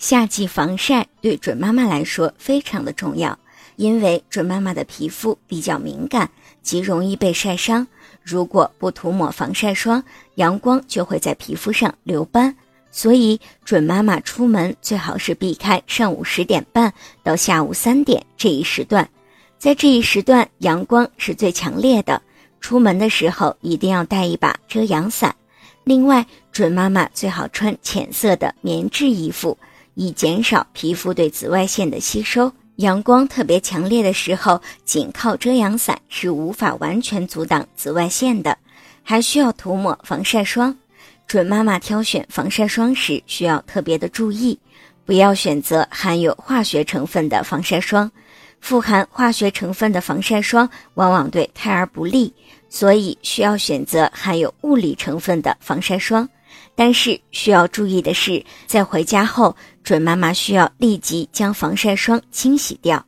夏季防晒对准妈妈来说非常的重要，因为准妈妈的皮肤比较敏感，极容易被晒伤。如果不涂抹防晒霜，阳光就会在皮肤上留斑。所以，准妈妈出门最好是避开上午十点半到下午三点这一时段，在这一时段阳光是最强烈的。出门的时候一定要带一把遮阳伞。另外，准妈妈最好穿浅色的棉质衣服。以减少皮肤对紫外线的吸收。阳光特别强烈的时候，仅靠遮阳伞是无法完全阻挡紫外线的，还需要涂抹防晒霜。准妈妈挑选防晒霜时需要特别的注意，不要选择含有化学成分的防晒霜。富含化学成分的防晒霜往往对胎儿不利，所以需要选择含有物理成分的防晒霜。但是需要注意的是，在回家后，准妈妈需要立即将防晒霜清洗掉。